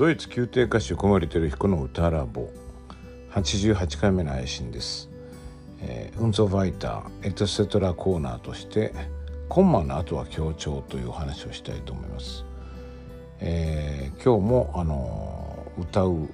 ドイツ宮廷歌手小森照彦の歌ラボ88回目の配信です「えー、ウンゾバイターエトセトラコーナー」として「コンマの後は強調」というお話をしたいと思います。えー、今日もあの歌う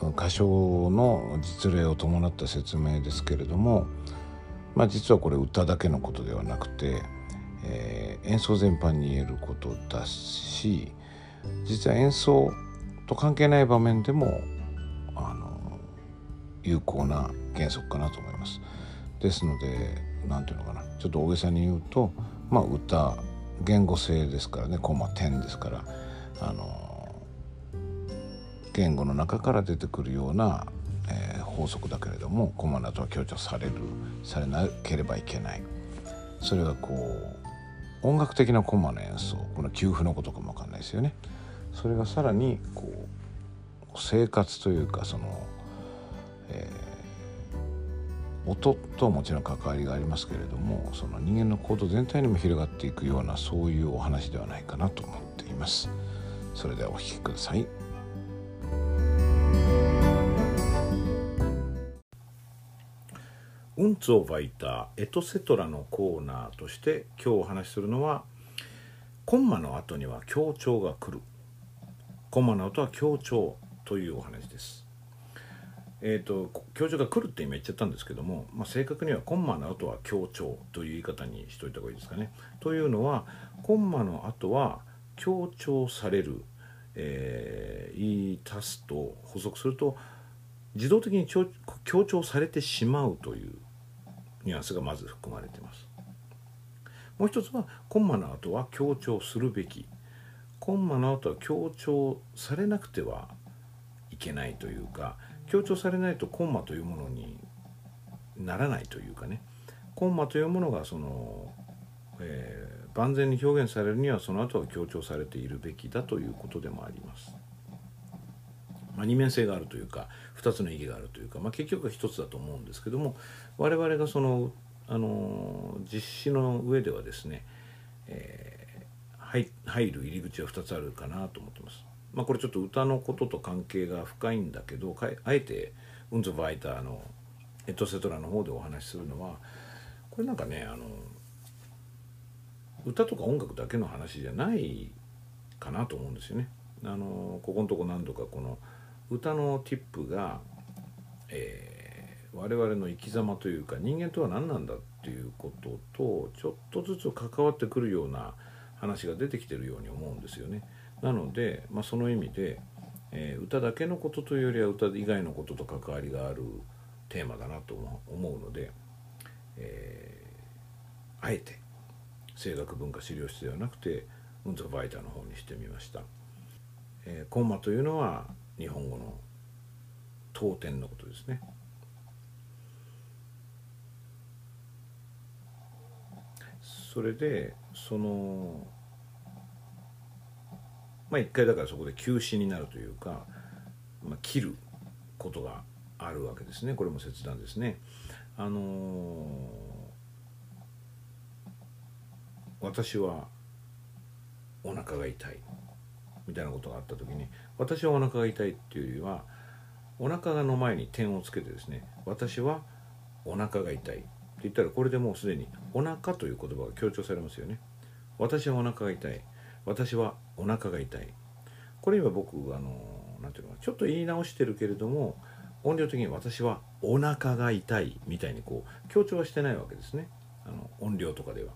歌唱の実例を伴った説明ですけれども、まあ、実はこれ歌だけのことではなくて、えー、演奏全般に言えることだし実は演奏と関係ない場面でもあの有効な原則かなと思います。ですので何ていうのかなちょっと大げさに言うと、まあ、歌言語性ですからねコマ点ですからあの言語の中から出てくるような、えー、法則だけれどもコマなどは強調されるされなければいけないそれがこう音楽的なコマの演奏この給付のことかも分かんないですよね。それがさらにこう生活というかその、えー、音ともちろん関わりがありますけれどもその人間の行動全体にも広がっていくようなそういうお話ではないかなと思っています。それではお聴きください。ウンツをバイターエトセトラのコーナーとして今日お話しするのはコンマの後には強調が来るコマの後は強調というお話です。えーと、強調が来るって今言っちゃったんですけども、まあ、正確にはコンマの後は強調という言い方にしといた方がいいですかね。というのはコンマの後は強調される、えー、言い足すと補足すると自動的に強調されてしまうというニュアンスがまず含まれています。もう一つはコンマの後は強調するべきコンマの後は強調されなくてはいけないというか強調されないとコンマというものにならないというかねコンマというものがその、えー、万全に表現されるにはその後は強調されているべきだということでもあります。まあ、二面性があるというか2つの意義があるというか、まあ、結局は1つだと思うんですけども我々がその、あの実施の上ではですね、えー入る入り口は2つあるかなと思ってます。まあ、これちょっと歌のことと関係が深いんだけどあえてウンズ・バイターのエトセトラの方でお話しするのはこれなんかねあの歌とか音楽だけの話じゃないかなと思うんですよね。あのここのとこ何度かこの歌のティップが、えー、我々の生き様というか人間とは何なんだっていうこととちょっとずつ関わってくるような話が出てきてるように思うんですよね。なので、まあ、その意味で、えー、歌だけのことというよりは歌以外のことと関わりがあるテーマだなと思うので、えー、あえて声楽文化資料室ではなくてウンザバイターの方にしてみました。えー、コンマというのは日本語の当点のことですね。それでそのまあ一回だからそこで休止になるというか、まあ、切ることがあるわけですねこれも切断ですね。あのー、私はお腹が痛いみたいなことがあった時に私はお腹が痛いっていうよりはお腹の前に点をつけてですね私はお腹が痛いって言ったらこれでもうすでにお腹という言葉が強調されますよね私はお腹が痛い。私はお腹が痛い。これ今僕あの何ていうのかちょっと言い直してるけれども音量的に私はお腹が痛いみたいにこう強調はしてないわけですね。あの音量とかでは。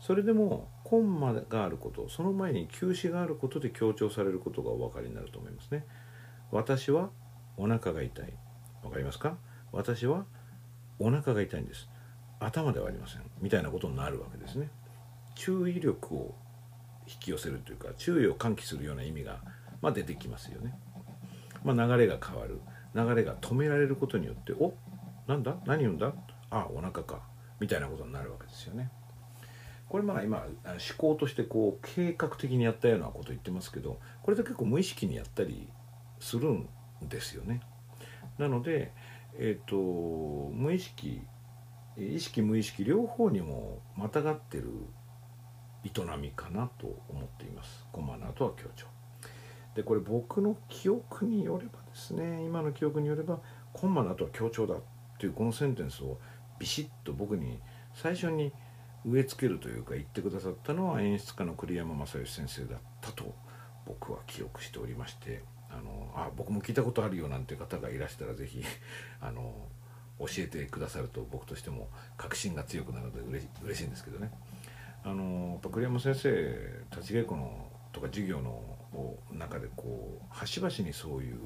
それでもコンマがあることその前に休止があることで強調されることがお分かりになると思いますね。私はお腹が痛い。わかりますか？私はお腹が痛いんです。頭ではありません。みたいなことになるわけですね。注意力を引き寄せるというか注意を喚起するような意味が、まあ、出てきますよね、まあ、流れが変わる。流れが止められることによっておなんだ？何言うんだ？あお腹か。みたいなことになるわけですよね。これまあ今思考としてこう計画的にやったようなこと言ってますけどこれで結構無意識にやったりするんですよね。なのでえっ、ー、と無意識意識無意識両方にもまたがってる営みかなと思っていますコマの後は強調でこれ僕の記憶によればですね今の記憶によればコンマの後は強調だっていうこのセンテンスをビシッと僕に最初に植え付けるというか言ってくださったのは演出家の栗山正義先生だったと僕は記憶しておりましてあのあ僕も聞いたことあるよなんて方がいらしたら是非 あの教えてくださると僕としても確信が強くなるので嬉し嬉しいんですけどね。あのやっぱ栗山先生立ち稽古のとか授業の中でこう端々にそういう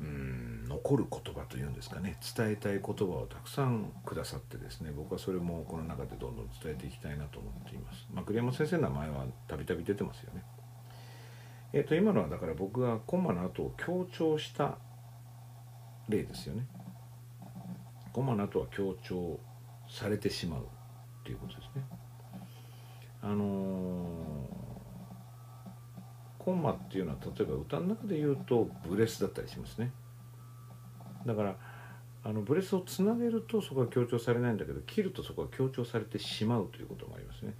うん残る言葉というんですかね伝えたい言葉をたくさんくださってですね僕はそれもこの中でどんどん伝えていきたいなと思っています。まあ、栗山先生の名前はたびたび出てますよね。えっ、と今のはだから僕がコマの後を強調した例ですよね。コマの後は強調されてしまうっていうことですね。あのコンマっていうのは例えば歌の中で言うとブレスだったりしますね。だからあのブレスをつなげるとそこは強調されないんだけど切るとそこは強調されてしまうということもありますね。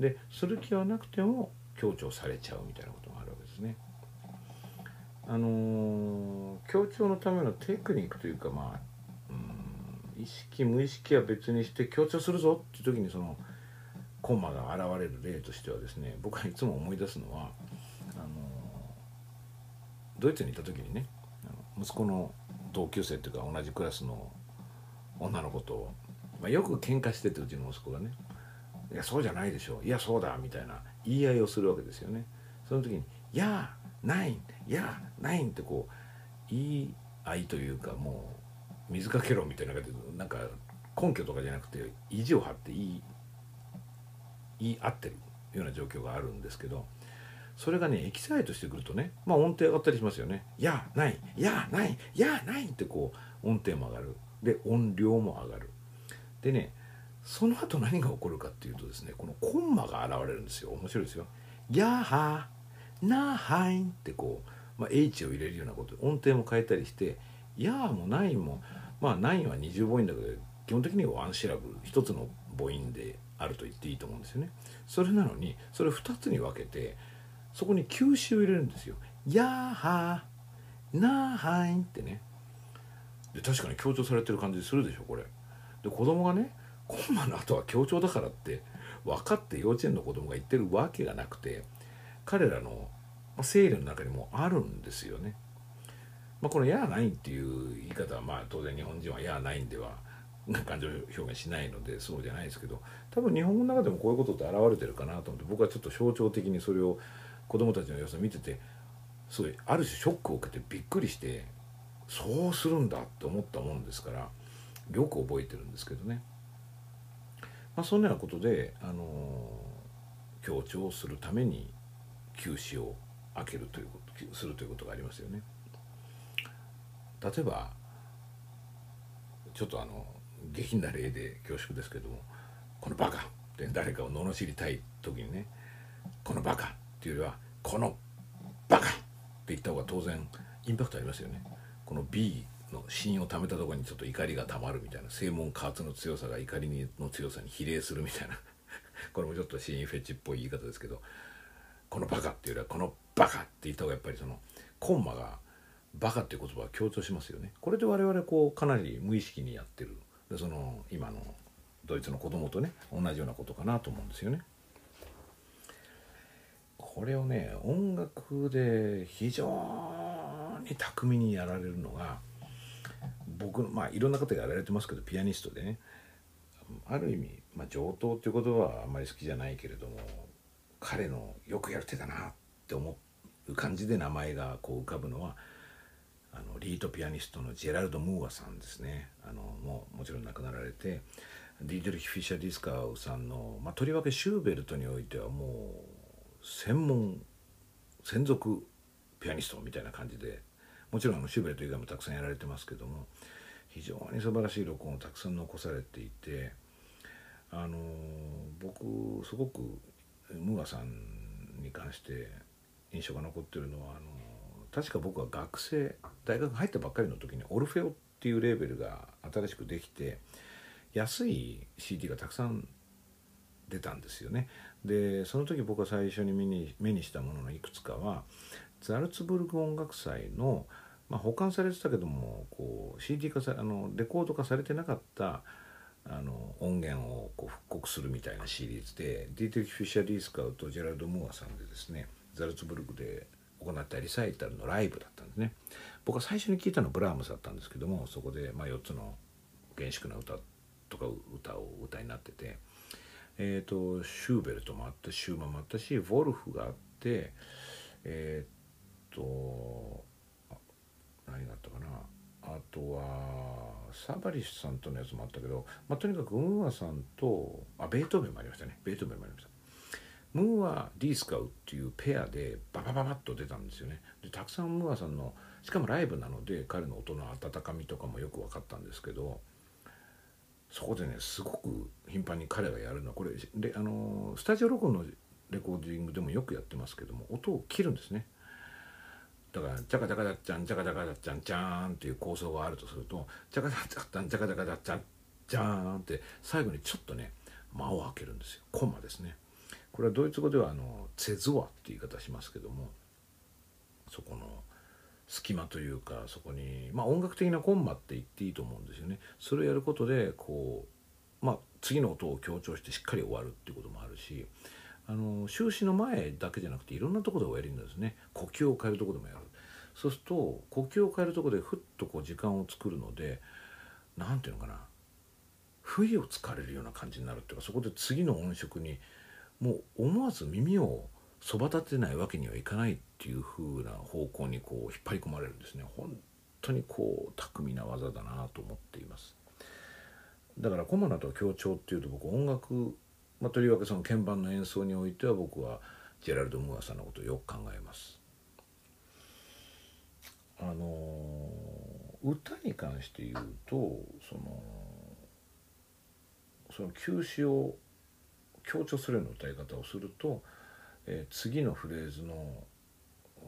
でする気はなくても強調されちゃうみたいなことがあるわけですね。あの、強調のためのテクニックというかまあ意識無意識は別にして強調するぞっていう時にそのコマが現れる例としてはですね僕はいつも思い出すのはあのドイツにいた時にね息子の同級生っていうか同じクラスの女の子と、まあ、よく喧嘩しててうちの息子がね「いやそうじゃないでしょいやそうだ」みたいな言い合いをするわけですよね。その時に「やあないんやないん」ってこう言い合いというかもう水かけろみたいな感じでなんか根拠とかじゃなくて意地を張って言い言い合ってるような状況があるんですけど。それがねエキサイトしてくるとねまあ音程上がったりしますよね「やないやないやない」ってこう音程も上がる。で音量も上がる。でねその後何が起こるかっていうとですねこのコンマが現れるんですよ。面白いですよ「やはなはい」ってこう、まあ、H を入れるようなこと音程も変えたりして「やも「ない」もまあ「ない」は二重母音だけど基本的にはワンシラブ一つの母音であると言っていいと思うんですよねそれなのにそれ2つに分けてそこに休止を入れるんですよ。やーはーなーはーいってねで確かに強調されてる感じするでしょこれ。で子供がねコンマの後は強調だからって分かって幼稚園の子供が言ってるわけがなくて彼らの生理の中にもあるんですよね。まあ、この「やーない」っていう言い方はまあ当然日本人は「やーないん」では感情表現しないのでそうじゃないですけど多分日本語の中でもこういうことって現れてるかなと思って僕はちょっと象徴的にそれを子供たちの様子を見ててすごいある種ショックを受けてびっくりしてそうするんだって思ったもんですからよく覚えてるんですけどね。まあ、そんなようなことで、あのー、強調するために休止を開けるということするということがありますよね。例えばちょっとあの下品な例で恐縮ですけども「このバカ!」って誰かを罵りたい時にね「このバカ!」っていうよりは「このバカ!」って言った方が当然インパクトありますよね。この B の芯をためたとこにちょっと怒りがたまるみたいな正門加圧の強さが怒りの強さに比例するみたいなこれもちょっとシーンフェチっぽい言い方ですけどこのバカっていうよりはこのバカって言った方がやっぱりそのコンマがバカっていう言葉は強調しますよねこれで我々こうかなり無意識にやってるその今のドイツの子供とね同じようなことかなと思うんですよね。これをね音楽で非常に巧みにやられるのが僕のまあいろんな方がやられてますけどピアニストでねある意味、まあ、上等っていう言葉はあんまり好きじゃないけれども彼のよくやる手だなって思う感じで名前がこう浮かぶのはリードピアニストのジェラルド・ムーアさんですね。あのもうもちろん亡くなられてディーデルヒ・フィッシャー・ディスカーさんの、まあ、とりわけシューベルトにおいてはもう専門専属ピアニストみたいな感じでもちろんあのシューベルト以外もたくさんやられてますけども非常に素晴らしい録音をたくさん残されていてあの僕すごくムーアさんに関して印象が残ってるのはあの確か僕は学生大学入ったばっかりの時にオルフェオっていうレーベルが新しくできて安い CD がたくさん出たんですよね。でその時僕が最初に目に目にしたもののいくつかはザルツブルク音楽祭の、まあ、保管されてたけどもこう CD 化さあのレコード化されてなかったあの音源をこう復刻するみたいなシリーズでディーテリフィッシャー・ディースカウとジェラルド・ムーアさんでですねザルツブルクで行ったリサイタルのライブだったんですね。僕は最初に聞いたのはブラームスだったんですけどもそこで、まあ、4つの厳粛な歌とか歌を歌いになってて、えーと、シューベルトもあったシューマンもあったしウォルフがあってえっ、ー、と何があったかな。あとはサバリスさんとのやつもあったけど、まあ、とにかくムーアさんとあベートーベンもありましたね。ベートーベンもありました。ムーア・ディースカウっていうペアでババババッと出たんですよね。でたくさんムーアさんのしかもライブなので彼の音の温かみとかもよく分かったんですけどそこでねすごく頻繁に彼がやるのはこれであのスタジオ録音のレコーディングでもよくやってますけども音を切るんですね。だから「ジャカジャカダッチャンジャカジャカダッチャンジャーン」っていう構想があるとすると「ジャカジャカダッチャンジャカジャカダッチャンジャーン」って最後にちょっとね間を空けるんですよ。コンマですね。これはドイツ語ではあの「ツェゾア」って言い方しますけどもそこの隙間というかそこにまあ音楽的なコンマって言っていいと思うんですよね。それをやることでこうまあ次の音を強調してしっかり終わるっていうこともあるしあの終始の前だけじゃなくていろんなところでおやりになるんですね呼吸を変えるとこでもやるそうすると呼吸を変えるとこでふっとこう時間を作るので何て言うのかな不意をつかれるような感じになるっていうかそこで次の音色にもう思わず耳をそば立てないわけにはいかないっていう風な方向にこう引っ張り込まれるんですね。本当にこう巧みな技だなと思っています。だからコマナと協調っていうと僕音楽、まあ、とりわけその鍵盤の演奏においては僕はジェラルド・ムーアさんのことをよく考えます。あの歌に関して言うとそのその休止を強調するような歌い方をするとえー、次のフレーズの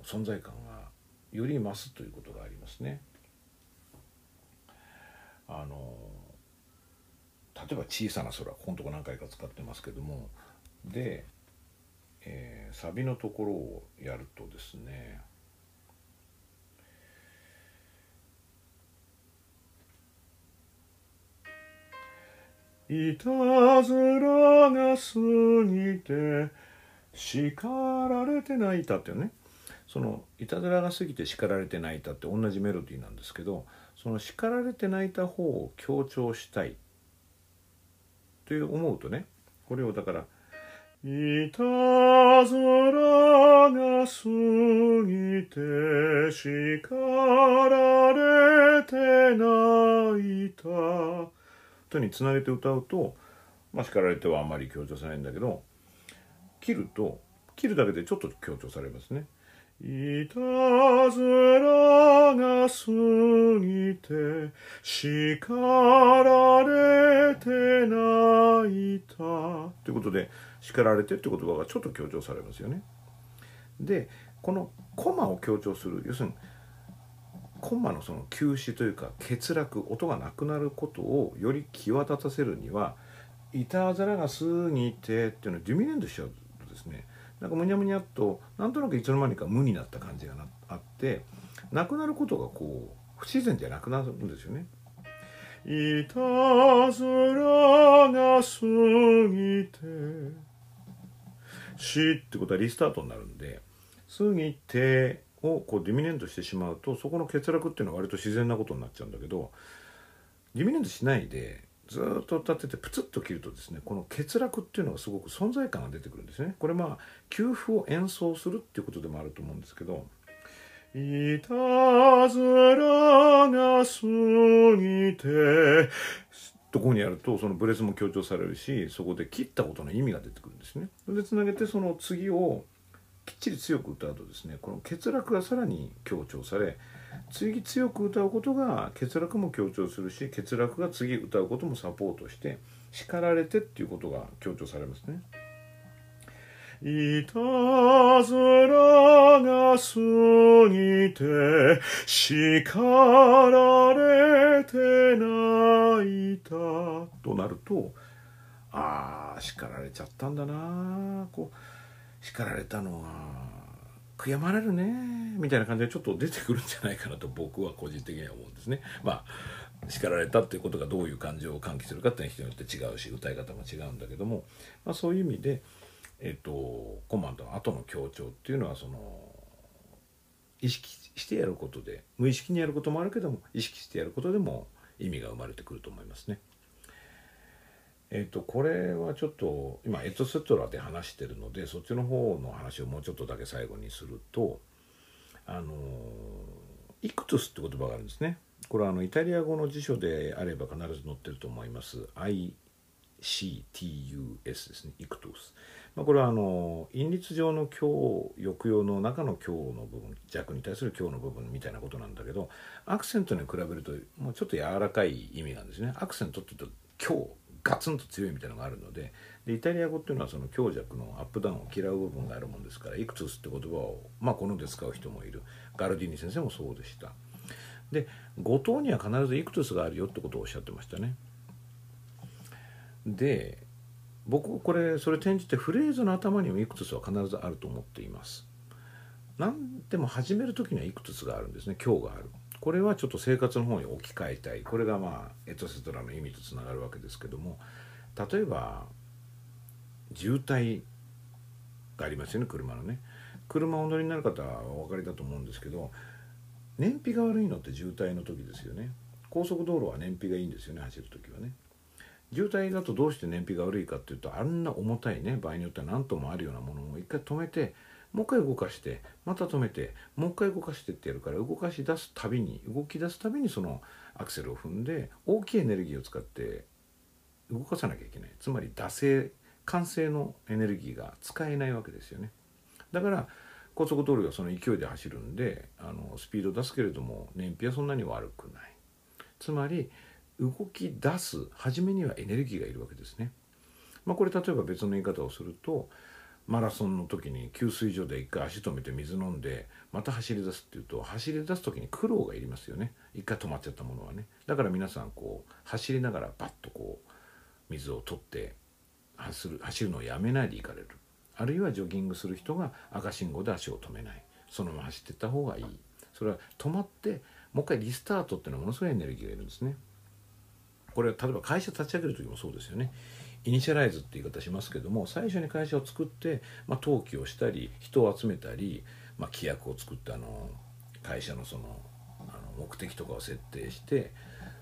存在感がより増すということがありますね。あの例えば「小さな空」ここのとこ何回か使ってますけどもで、えー、サビのところをやるとですねいたずらが過ぎて叱られて泣いたっていうね。そのいたずらが過ぎて叱られて泣いたって同じメロディーなんですけどその叱られて泣いた方を強調したいという思うとねこれをだから「いたずらが過ぎて叱られて泣いた」につなげて歌うとまあ叱られてはあんまり強調されないんだけど切ると切るだけでちょっと強調されますね。いたずらが過ぎて叱られて泣いたということで叱られてって言葉がちょっと強調されますよね。でこのコマを強調する要するにコンマのその休止というか欠落音がなくなることをより際立たせるにはいたずらが過ぎてっていうのをディミネントしちゃうとですねなんかむにゃむにゃっとなんとなくいつの間にか無になった感じがあってなくなることがこう不自然じゃなくなるんですよね。いたずらが過ぎてしってことはリスタートになるんで過ぎてをこうディミネントしてしまうとそこの欠落っていうのは割と自然なことになっちゃうんだけどディミネントしないでずっと歌っててプツッと切るとですねこの欠落っていうのがすごく存在感が出てくるんですねこれまあ給付を演奏するっていうことでもあると思うんですけど「いたずらが過ぎて」とこにやるとそのブレスも強調されるしそこで切ったことの意味が出てくるんですね。でつなげてその次をきっちり強く歌うとですねこの欠落がさらに強調され次強く歌うことが欠落も強調するし欠落が次歌うこともサポートして叱られてっていうことが強調されますね。いたずらが過ぎて叱られて泣いたとなるとああ叱られちゃったんだなこう叱られたのは悔やまれるねみたいな感じでちょっと出てくるんじゃないかなと僕は個人的には思うんですね。まあ叱られたっていうことがどういう感情を喚起するかっていうのは人によって違うし歌い方も違うんだけども、まあ、そういう意味で、えっと、コマンドの後の強調っていうのはその意識してやることで無意識にやることもあるけども意識してやることでも意味が生まれてくると思いますね。えっ、とこれはちょっと今エトセトラで話してるのでそっちの方の話をもうちょっとだけ最後にするとあのイクトゥスって言葉があるんですね。これはあのイタリア語の辞書であれば必ず載ってると思います。ICTUS ですね。イクトゥス。まあ、これはあの韻律上の強抑揚の中の強の部分弱に対する強の部分みたいなことなんだけどアクセントに比べるともうちょっと柔らかい意味なんですね。アクセントって言うと強ガツンと強いみたいなのがあるのででイタリア語っていうのはその強弱のアップダウンを嫌う部分があるもんですからイクトゥスって言葉を、まあ、好んで使う人もいる。ガルディーニ先生もそうでした。で後藤には必ずイクトゥスがあるよってことをおっしゃってましたね。で僕これそれ転じてフレーズの頭にもイクトゥスは必ずあると思っています。何でも始める時にはイクトゥスがあるんですね。今日がある。これはちょっと生活の方に置き換えたい。これがまあエトセトラの意味とつながるわけですけども。例えば渋滞がありますよね車のね。車をお乗りになる方はお分かりだと思うんですけど燃費が悪いのって渋滞の時ですよね。高速道路は燃費がいいんですよね走る時はね。渋滞だとどうして燃費が悪いかっていうとあんな重たいね場合によっては何ともあるようなものを一回止めてもう一回動かしてまた止めてもう一回動かしてってやるから動かし出すたびに動き出すたびにそのアクセルを踏んで大きいエネルギーを使って動かさなきゃいけない。つまり惰性完成のエネルギーが使えないわけですよね。だから高速道路がその勢いで走るんであのスピード出すけれども燃費はそんなに悪くない。つまり動き出す初めにはエネルギーがいるわけですね、まあ、これ例えば別の言い方をするとマラソンの時に給水所で一回足止めて水飲んでまた走り出すっていうと走り出す時に苦労がいりますよね。一回止まっちゃったものはね。だから皆さんこう走りながらバッとこう水を取って走る走るのをやめないで行かれる。あるいはジョギングする人が赤信号で足を止めない。そのまま走ってった方がいい。それは止まってもう一回リスタートっていうのはものすごいエネルギーがいるんですね。これは例えば会社立ち上げる時もそうですよね。イニシャライズって言い方しますけども最初に会社を作って、まあ、登記をしたり人を集めたり、まあ、規約を作ってあの会社のそのあの目的とかを設定して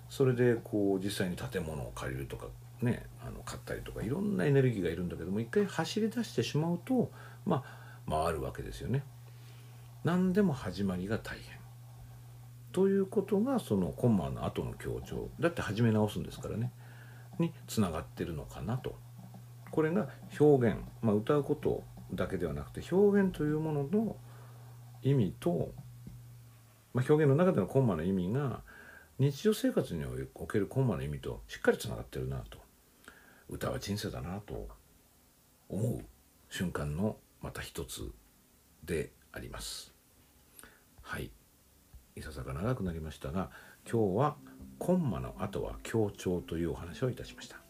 それでこう実際に建物を借りるとかねあの買ったりとかいろんなエネルギーがいるんだけども一回走り出してしまうとまあ回るわけですよね。何でも始まりが大変。ということがそのコンマの後の強調だって始め直すんですからね。につながってるのかなと。これが表現、まあ、歌うことだけではなくて表現というものの意味と、まあ、表現の中でのコンマの意味が日常生活におけるコンマの意味としっかりつながってるなと。歌は人生だなと思う。瞬間のまた一つであります。はい。いささか長くなりましたが今日はコンマの後は強調というお話をいたしました。